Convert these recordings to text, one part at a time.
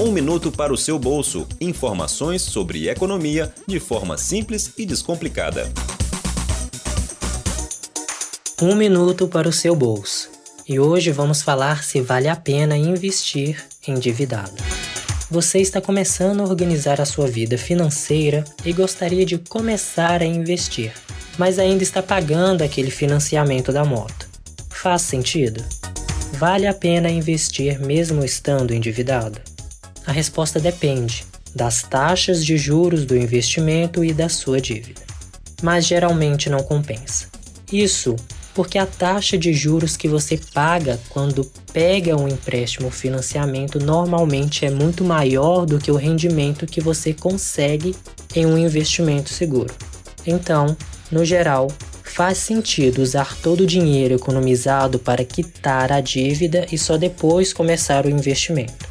Um minuto para o seu bolso. Informações sobre economia de forma simples e descomplicada. Um minuto para o seu bolso. E hoje vamos falar se vale a pena investir endividado. Você está começando a organizar a sua vida financeira e gostaria de começar a investir, mas ainda está pagando aquele financiamento da moto. Faz sentido? Vale a pena investir mesmo estando endividado? A resposta depende das taxas de juros do investimento e da sua dívida. Mas geralmente não compensa. Isso porque a taxa de juros que você paga quando pega um empréstimo ou financiamento normalmente é muito maior do que o rendimento que você consegue em um investimento seguro. Então, no geral, faz sentido usar todo o dinheiro economizado para quitar a dívida e só depois começar o investimento.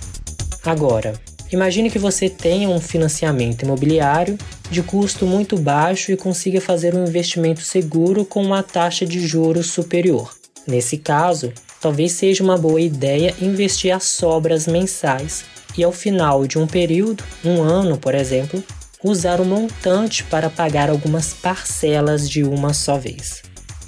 Agora, imagine que você tenha um financiamento imobiliário de custo muito baixo e consiga fazer um investimento seguro com uma taxa de juros superior. Nesse caso, talvez seja uma boa ideia investir as sobras mensais e ao final de um período, um ano por exemplo, usar o montante para pagar algumas parcelas de uma só vez.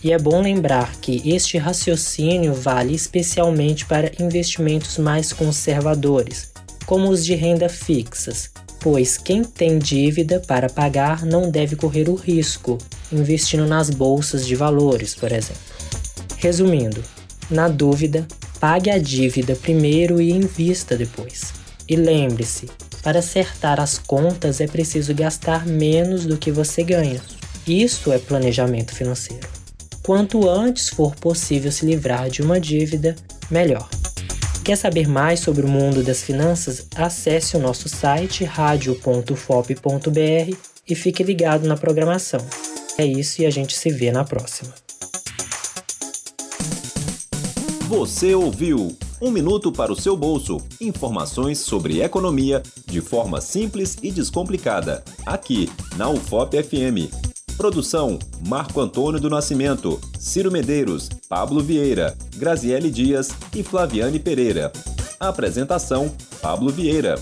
E é bom lembrar que este raciocínio vale especialmente para investimentos mais conservadores, como os de renda fixas, pois quem tem dívida para pagar não deve correr o risco investindo nas bolsas de valores, por exemplo. Resumindo, na dúvida, pague a dívida primeiro e invista depois. E lembre-se, para acertar as contas é preciso gastar menos do que você ganha. Isso é planejamento financeiro. Quanto antes for possível se livrar de uma dívida, melhor. Quer saber mais sobre o mundo das finanças? Acesse o nosso site radio.fop.br e fique ligado na programação. É isso e a gente se vê na próxima. Você ouviu Um Minuto para o seu bolso. Informações sobre economia de forma simples e descomplicada. Aqui na UFOP FM. Produção: Marco Antônio do Nascimento, Ciro Medeiros, Pablo Vieira, Graziele Dias e Flaviane Pereira. Apresentação: Pablo Vieira.